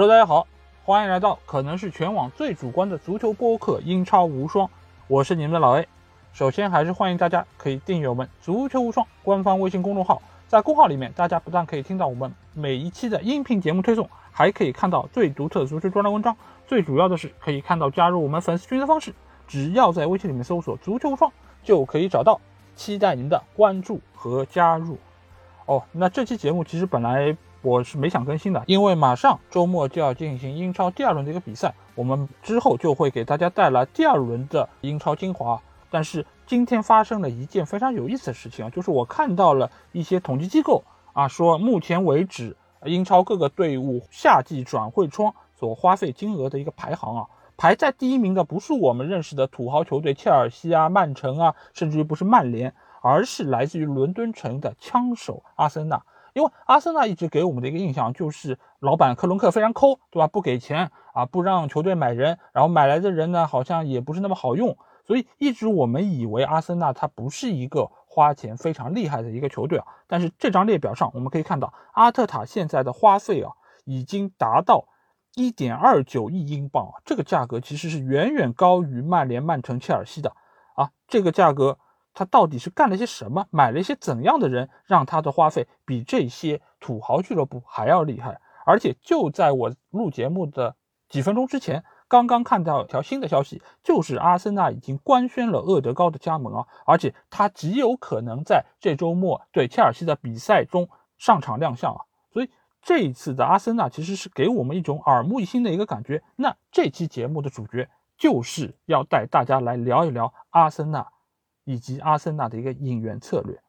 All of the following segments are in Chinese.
Hello，大家好，欢迎来到可能是全网最主观的足球播客《英超无双》，我是你们的老 A。首先还是欢迎大家可以订阅我们“足球无双”官方微信公众号，在公号里面，大家不但可以听到我们每一期的音频节目推送，还可以看到最独特的足球专栏文章，最主要的是可以看到加入我们粉丝群的方式，只要在微信里面搜索“足球无双”就可以找到，期待您的关注和加入。哦，那这期节目其实本来我是没想更新的，因为马上周末就要进行英超第二轮的一个比赛，我们之后就会给大家带来第二轮的英超精华。但是今天发生了一件非常有意思的事情啊，就是我看到了一些统计机构啊说，目前为止英超各个队伍夏季转会窗所花费金额的一个排行啊，排在第一名的不是我们认识的土豪球队切尔西啊、曼城啊，甚至于不是曼联，而是来自于伦敦城的枪手阿森纳。因为阿森纳一直给我们的一个印象就是老板克伦克非常抠，对吧？不给钱啊，不让球队买人，然后买来的人呢好像也不是那么好用。所以一直我们以为阿森纳它不是一个花钱非常厉害的一个球队啊，但是这张列表上我们可以看到，阿特塔现在的花费啊已经达到一点二九亿英镑，这个价格其实是远远高于曼联、曼城、切尔西的啊。这个价格他到底是干了些什么，买了一些怎样的人，让他的花费比这些土豪俱乐部还要厉害？而且就在我录节目的几分钟之前。刚刚看到一条新的消息，就是阿森纳已经官宣了厄德高的加盟啊，而且他极有可能在这周末对切尔西的比赛中上场亮相啊。所以这一次的阿森纳其实是给我们一种耳目一新的一个感觉。那这期节目的主角就是要带大家来聊一聊阿森纳以及阿森纳的一个引援策略。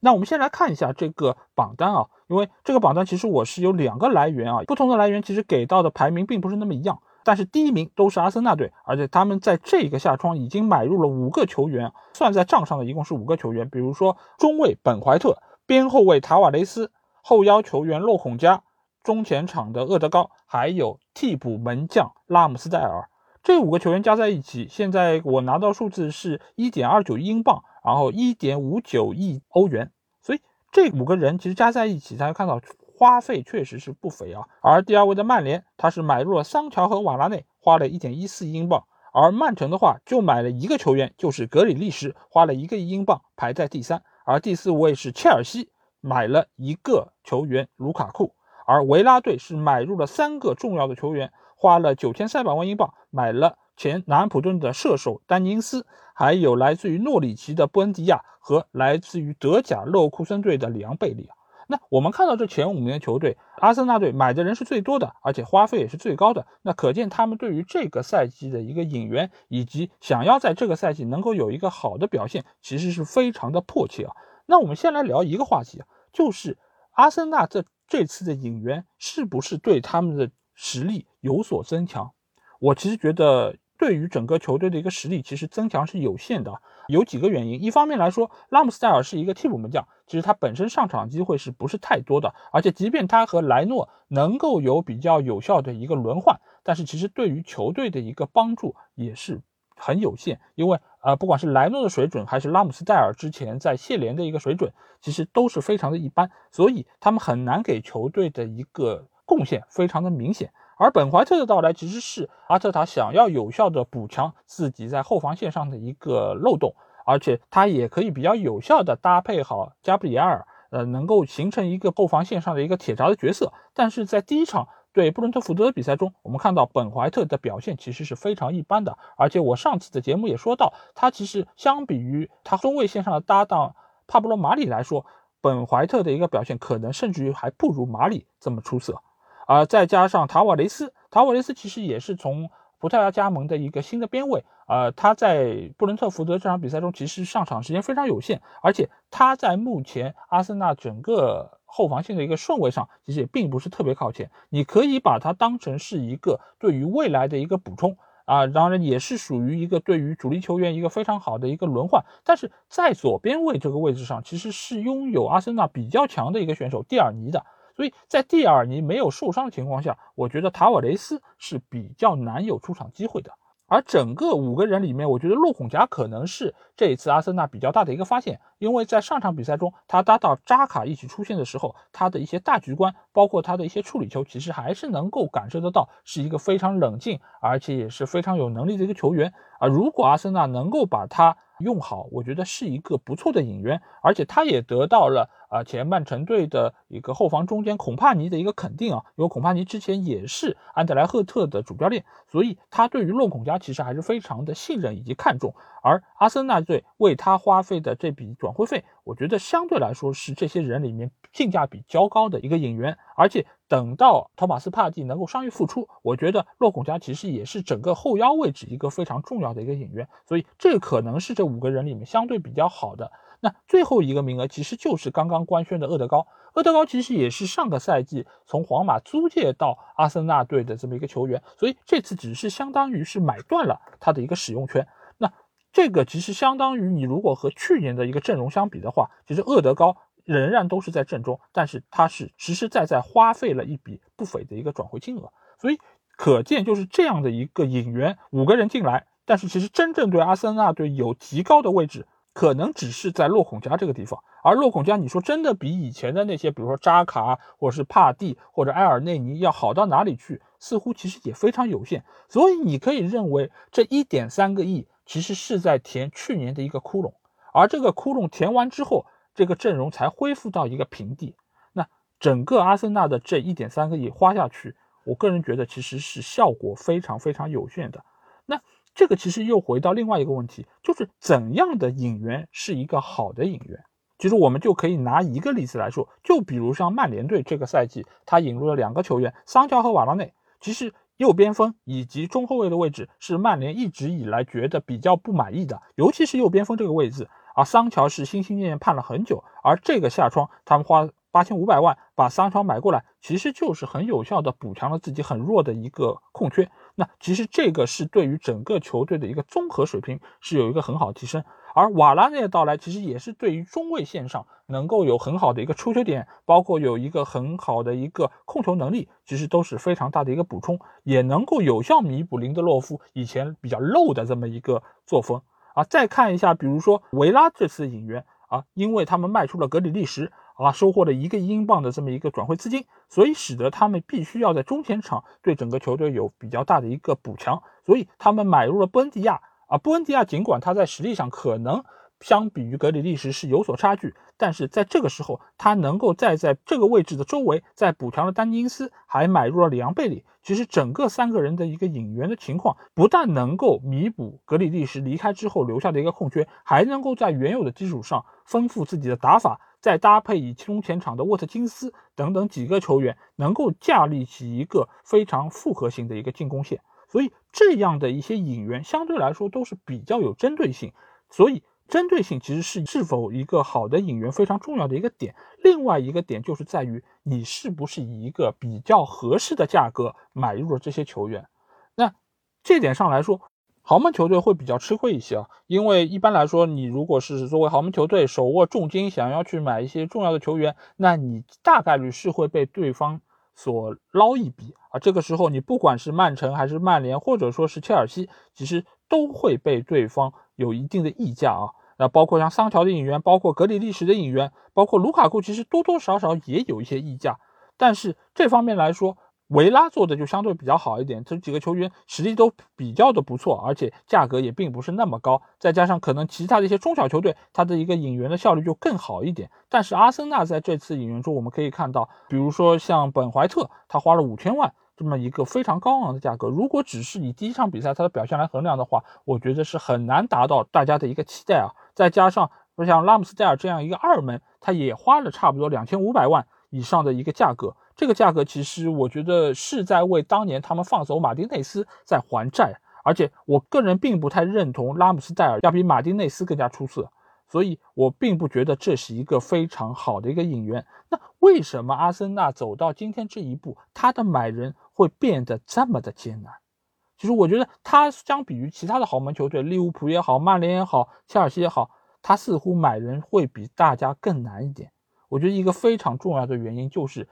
那我们先来看一下这个榜单啊，因为这个榜单其实我是有两个来源啊，不同的来源其实给到的排名并不是那么一样。但是第一名都是阿森纳队，而且他们在这个夏窗已经买入了五个球员，算在账上的一共是五个球员。比如说中卫本怀特、边后卫塔瓦雷斯、后腰球员洛孔加、中前场的厄德高，还有替补门将拉姆斯戴尔。这五个球员加在一起，现在我拿到数字是一点二九亿英镑，然后一点五九亿欧元。所以这五个人其实加在一起，大家看到。花费确实是不菲啊，而第二位的曼联，他是买入了桑乔和瓦拉内，花了一点一四亿英镑；而曼城的话，就买了一个球员，就是格里利什，花了一个亿英镑，排在第三。而第四位是切尔西，买了一个球员卢卡库；而维拉队是买入了三个重要的球员，花了九千三百万英镑，买了前南安普顿的射手丹尼斯，还有来自于诺里奇的布恩迪亚和来自于德甲勒沃库森队的里昂贝利。那我们看到这前五名的球队，阿森纳队买的人是最多的，而且花费也是最高的。那可见他们对于这个赛季的一个引援，以及想要在这个赛季能够有一个好的表现，其实是非常的迫切啊。那我们先来聊一个话题啊，就是阿森纳这这次的引援是不是对他们的实力有所增强？我其实觉得。对于整个球队的一个实力，其实增强是有限的。有几个原因，一方面来说，拉姆斯戴尔是一个替补门将，其实他本身上场机会是不是太多的？而且，即便他和莱诺能够有比较有效的一个轮换，但是其实对于球队的一个帮助也是很有限。因为呃，不管是莱诺的水准，还是拉姆斯戴尔之前在谢联的一个水准，其实都是非常的一般，所以他们很难给球队的一个贡献非常的明显。而本怀特的到来，其实是阿特塔想要有效的补强自己在后防线上的一个漏洞，而且他也可以比较有效的搭配好加布里埃尔，呃，能够形成一个后防线上的一个铁闸的角色。但是在第一场对布伦特福德的比赛中，我们看到本怀特的表现其实是非常一般的，而且我上次的节目也说到，他其实相比于他中卫线上的搭档帕布罗马里来说，本怀特的一个表现可能甚至于还不如马里这么出色。啊，再加上塔瓦雷斯，塔瓦雷斯其实也是从葡萄牙加盟的一个新的边卫。呃，他在布伦特福德这场比赛中其实上场时间非常有限，而且他在目前阿森纳整个后防线的一个顺位上，其实也并不是特别靠前。你可以把它当成是一个对于未来的一个补充啊，当然也是属于一个对于主力球员一个非常好的一个轮换。但是在左边卫这个位置上，其实是拥有阿森纳比较强的一个选手蒂尔尼的。所以在蒂尔尼没有受伤的情况下，我觉得塔瓦雷斯是比较难有出场机会的。而整个五个人里面，我觉得洛孔加可能是这一次阿森纳比较大的一个发现，因为在上场比赛中，他搭档扎卡一起出现的时候，他的一些大局观，包括他的一些处理球，其实还是能够感受得到，是一个非常冷静，而且也是非常有能力的一个球员。啊，如果阿森纳能够把他用好，我觉得是一个不错的引援，而且他也得到了。啊，前曼城队的一个后防中间孔帕尼的一个肯定啊，因为孔帕尼之前也是安德莱赫特的主教练，所以他对于洛孔加其实还是非常的信任以及看重。而阿森纳队为他花费的这笔转会费，我觉得相对来说是这些人里面性价比较高的一个引援。而且等到托马斯帕蒂能够伤愈复出，我觉得洛孔加其实也是整个后腰位置一个非常重要的一个引援。所以这可能是这五个人里面相对比较好的。那最后一个名额其实就是刚刚官宣的厄德高，厄德高其实也是上个赛季从皇马租借到阿森纳队的这么一个球员，所以这次只是相当于是买断了他的一个使用权。那这个其实相当于你如果和去年的一个阵容相比的话，其实厄德高仍然都是在正中，但是他是实实在在花费了一笔不菲的一个转会金额，所以可见就是这样的一个引援，五个人进来，但是其实真正对阿森纳队有极高的位置。可能只是在洛孔加这个地方，而洛孔加，你说真的比以前的那些，比如说扎卡或者是帕蒂或者埃尔内尼要好到哪里去？似乎其实也非常有限。所以你可以认为，这一点三个亿其实是在填去年的一个窟窿，而这个窟窿填完之后，这个阵容才恢复到一个平地。那整个阿森纳的这一点三个亿花下去，我个人觉得其实是效果非常非常有限的。那。这个其实又回到另外一个问题，就是怎样的引援是一个好的引援？其实我们就可以拿一个例子来说，就比如像曼联队这个赛季，他引入了两个球员，桑乔和瓦拉内。其实右边锋以及中后卫的位置是曼联一直以来觉得比较不满意的，尤其是右边锋这个位置。而桑乔是心心念念盼了很久，而这个夏窗他们花。八千五百万把桑乔买过来，其实就是很有效的补强了自己很弱的一个空缺。那其实这个是对于整个球队的一个综合水平是有一个很好提升。而瓦拉内的到来，其实也是对于中卫线上能够有很好的一个出球点，包括有一个很好的一个控球能力，其实都是非常大的一个补充，也能够有效弥补林德洛夫以前比较漏的这么一个作风啊。再看一下，比如说维拉这次引援啊，因为他们卖出了格里利什。啊，收获了一个英镑的这么一个转会资金，所以使得他们必须要在中前场对整个球队有比较大的一个补强，所以他们买入了布恩迪亚。啊，布恩迪亚尽管他在实力上可能相比于格里利什是有所差距，但是在这个时候，他能够再在这个位置的周围再补强了丹尼斯，还买入了里昂贝里。其实整个三个人的一个引援的情况，不但能够弥补格里利什离开之后留下的一个空缺，还能够在原有的基础上丰富自己的打法。再搭配以中前场的沃特金斯等等几个球员，能够架立起一个非常复合型的一个进攻线，所以这样的一些引援相对来说都是比较有针对性。所以针对性其实是是否一个好的引援非常重要的一个点。另外一个点就是在于你是不是以一个比较合适的价格买入了这些球员。那这点上来说。豪门球队会比较吃亏一些啊，因为一般来说，你如果是作为豪门球队手握重金，想要去买一些重要的球员，那你大概率是会被对方所捞一笔啊。这个时候，你不管是曼城还是曼联，或者说是切尔西，其实都会被对方有一定的溢价啊。那包括像桑乔的引援，包括格里利什的引援，包括卢卡库，其实多多少少也有一些溢价。但是这方面来说，维拉做的就相对比较好一点，这几个球员实力都比较的不错，而且价格也并不是那么高，再加上可能其他的一些中小球队，它的一个引援的效率就更好一点。但是阿森纳在这次引援中，我们可以看到，比如说像本怀特，他花了五千万这么一个非常高昂的价格，如果只是以第一场比赛他的表现来衡量的话，我觉得是很难达到大家的一个期待啊。再加上像拉姆斯戴尔这样一个二门，他也花了差不多两千五百万以上的一个价格。这个价格其实我觉得是在为当年他们放走马丁内斯在还债，而且我个人并不太认同拉姆斯戴尔要比马丁内斯更加出色，所以我并不觉得这是一个非常好的一个引援。那为什么阿森纳走到今天这一步，他的买人会变得这么的艰难？其实我觉得他相比于其他的豪门球队，利物浦也好，曼联也好，切尔西也好，他似乎买人会比大家更难一点。我觉得一个非常重要的原因就是。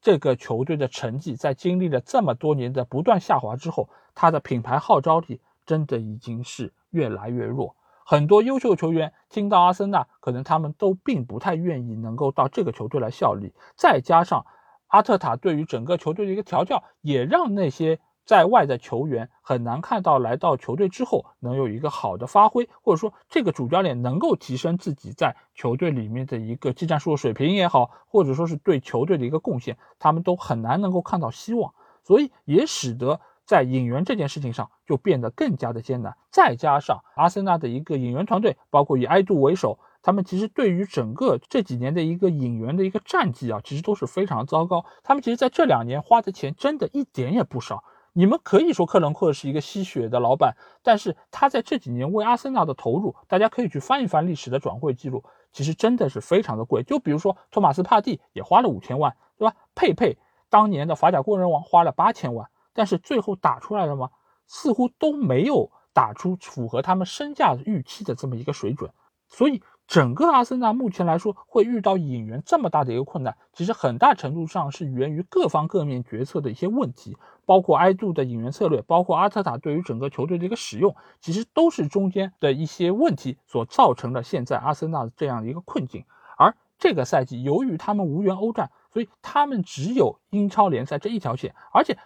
这个球队的成绩在经历了这么多年的不断下滑之后，他的品牌号召力真的已经是越来越弱。很多优秀球员听到阿森纳，可能他们都并不太愿意能够到这个球队来效力。再加上阿特塔对于整个球队的一个调教，也让那些。在外的球员很难看到来到球队之后能有一个好的发挥，或者说这个主教练能够提升自己在球队里面的一个技战术的水平也好，或者说是对球队的一个贡献，他们都很难能够看到希望，所以也使得在引援这件事情上就变得更加的艰难。再加上阿森纳的一个引援团队，包括以埃杜为首，他们其实对于整个这几年的一个引援的一个战绩啊，其实都是非常糟糕。他们其实在这两年花的钱真的一点也不少。你们可以说克伦克是一个吸血的老板，但是他在这几年为阿森纳的投入，大家可以去翻一翻历史的转会记录，其实真的是非常的贵。就比如说托马斯帕蒂也花了五千万，对吧？佩佩当年的法甲工人王花了八千万，但是最后打出来了吗？似乎都没有打出符合他们身价预期的这么一个水准，所以。整个阿森纳目前来说会遇到引援这么大的一个困难，其实很大程度上是源于各方各面决策的一些问题，包括埃杜的引援策略，包括阿特塔对于整个球队的一个使用，其实都是中间的一些问题所造成的现在阿森纳的这样的一个困境。而这个赛季由于他们无缘欧战，所以他们只有英超联赛这一条线，而且。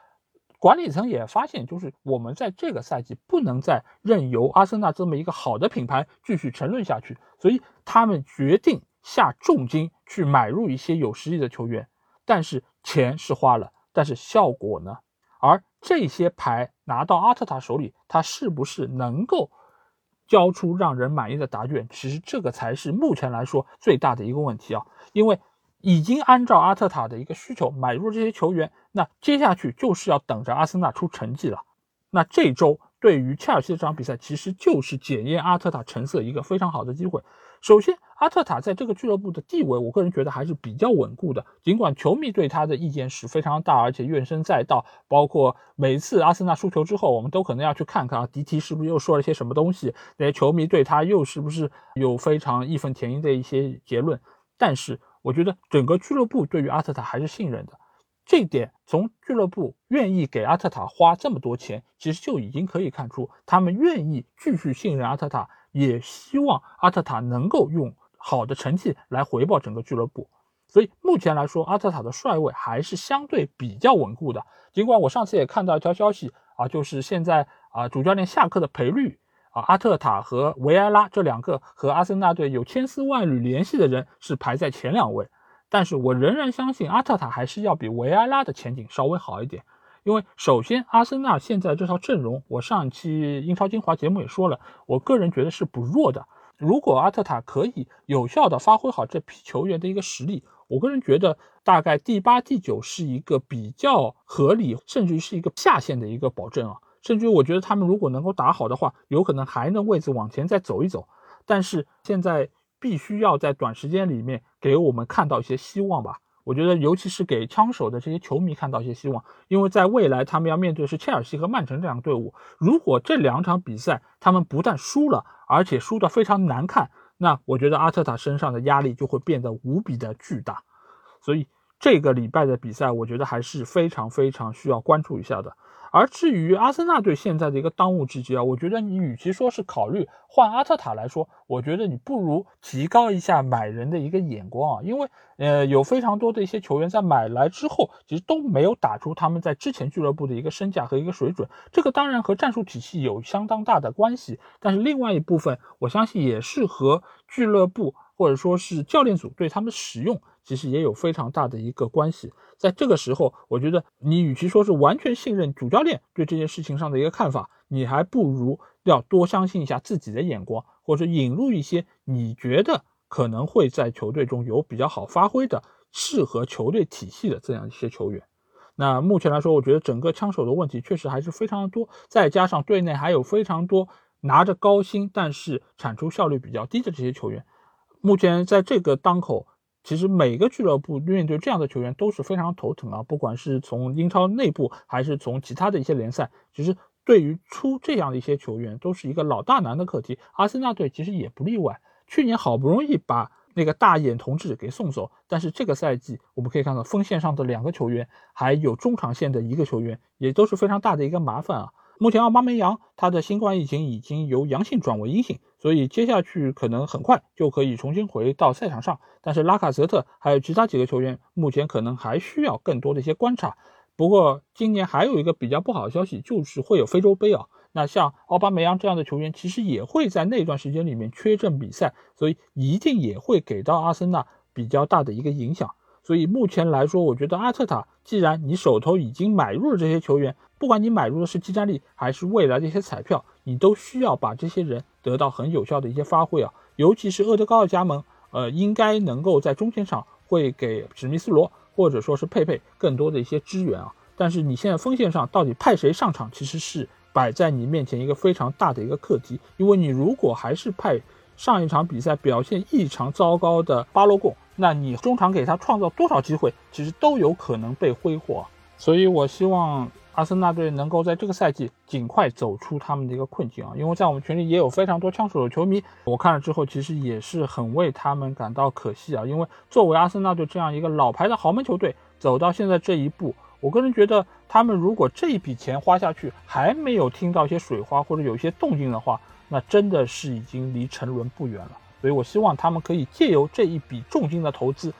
管理层也发现，就是我们在这个赛季不能再任由阿森纳这么一个好的品牌继续沉沦下去，所以他们决定下重金去买入一些有实力的球员。但是钱是花了，但是效果呢？而这些牌拿到阿特塔手里，他是不是能够交出让人满意的答卷？其实这个才是目前来说最大的一个问题啊，因为。已经按照阿特塔的一个需求买入这些球员，那接下去就是要等着阿森纳出成绩了。那这周对于切尔西的这场比赛，其实就是检验阿特塔成色一个非常好的机会。首先，阿特塔在这个俱乐部的地位，我个人觉得还是比较稳固的。尽管球迷对他的意见是非常大，而且怨声载道，包括每次阿森纳输球之后，我们都可能要去看看啊，迪提是不是又说了些什么东西，那些球迷对他又是不是有非常义愤填膺的一些结论。但是，我觉得整个俱乐部对于阿特塔还是信任的，这点从俱乐部愿意给阿特塔花这么多钱，其实就已经可以看出，他们愿意继续信任阿特塔，也希望阿特塔能够用好的成绩来回报整个俱乐部。所以目前来说，阿特塔的帅位还是相对比较稳固的。尽管我上次也看到一条消息啊，就是现在啊主教练下课的赔率。阿特塔和维埃拉这两个和阿森纳队有千丝万缕联系的人是排在前两位，但是我仍然相信阿特塔还是要比维埃拉的前景稍微好一点，因为首先阿森纳现在这套阵容，我上一期英超精华节目也说了，我个人觉得是不弱的。如果阿特塔可以有效的发挥好这批球员的一个实力，我个人觉得大概第八、第九是一个比较合理，甚至于是一个下限的一个保证啊。甚至于我觉得他们如果能够打好的话，有可能还能位置往前再走一走。但是现在必须要在短时间里面给我们看到一些希望吧。我觉得尤其是给枪手的这些球迷看到一些希望，因为在未来他们要面对的是切尔西和曼城这两个队伍。如果这两场比赛他们不但输了，而且输得非常难看，那我觉得阿特塔身上的压力就会变得无比的巨大。所以这个礼拜的比赛，我觉得还是非常非常需要关注一下的。而至于阿森纳队现在的一个当务之急啊，我觉得你与其说是考虑换阿特塔来说，我觉得你不如提高一下买人的一个眼光啊，因为呃有非常多的一些球员在买来之后，其实都没有打出他们在之前俱乐部的一个身价和一个水准，这个当然和战术体系有相当大的关系，但是另外一部分我相信也是和俱乐部或者说是教练组对他们使用。其实也有非常大的一个关系，在这个时候，我觉得你与其说是完全信任主教练对这件事情上的一个看法，你还不如要多相信一下自己的眼光，或者引入一些你觉得可能会在球队中有比较好发挥的、适合球队体系的这样一些球员。那目前来说，我觉得整个枪手的问题确实还是非常的多，再加上队内还有非常多拿着高薪但是产出效率比较低的这些球员，目前在这个当口。其实每个俱乐部面对这样的球员都是非常头疼啊，不管是从英超内部还是从其他的一些联赛，其实对于出这样的一些球员都是一个老大难的课题。阿森纳队其实也不例外，去年好不容易把那个大眼同志给送走，但是这个赛季我们可以看到锋线上的两个球员，还有中场线的一个球员，也都是非常大的一个麻烦啊。目前奥巴梅扬他的新冠疫情已经由阳性转为阴性，所以接下去可能很快就可以重新回到赛场上。但是拉卡泽特还有其他几个球员，目前可能还需要更多的一些观察。不过今年还有一个比较不好的消息，就是会有非洲杯啊。那像奥巴梅扬这样的球员，其实也会在那段时间里面缺阵比赛，所以一定也会给到阿森纳比较大的一个影响。所以目前来说，我觉得阿特塔，既然你手头已经买入了这些球员，不管你买入的是基战力还是未来的一些彩票，你都需要把这些人得到很有效的一些发挥啊。尤其是厄德高的加盟，呃，应该能够在中前场会给史密斯罗或者说是佩佩更多的一些支援啊。但是你现在锋线上到底派谁上场，其实是。摆在你面前一个非常大的一个课题，因为你如果还是派上一场比赛表现异常糟糕的巴洛贡，那你中场给他创造多少机会，其实都有可能被挥霍。所以我希望阿森纳队能够在这个赛季尽快走出他们的一个困境啊！因为在我们群里也有非常多枪手的球迷，我看了之后其实也是很为他们感到可惜啊！因为作为阿森纳队这样一个老牌的豪门球队，走到现在这一步。我个人觉得，他们如果这一笔钱花下去，还没有听到一些水花或者有一些动静的话，那真的是已经离沉沦不远了。所以我希望他们可以借由这一笔重金的投资，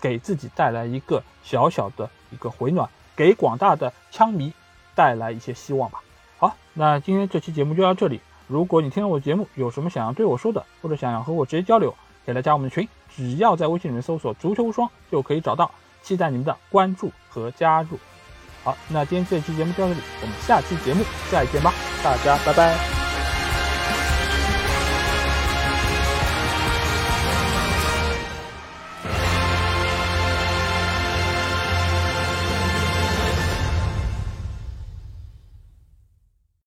给自己带来一个小小的一个回暖，给广大的枪迷带来一些希望吧。好，那今天这期节目就到这里。如果你听了我的节目，有什么想要对我说的，或者想要和我直接交流，可以来加我们的群，只要在微信里面搜索“足球无双”就可以找到。期待你们的关注和加入。好，那今天这期节目就到这里，我们下期节目再见吧，大家拜拜。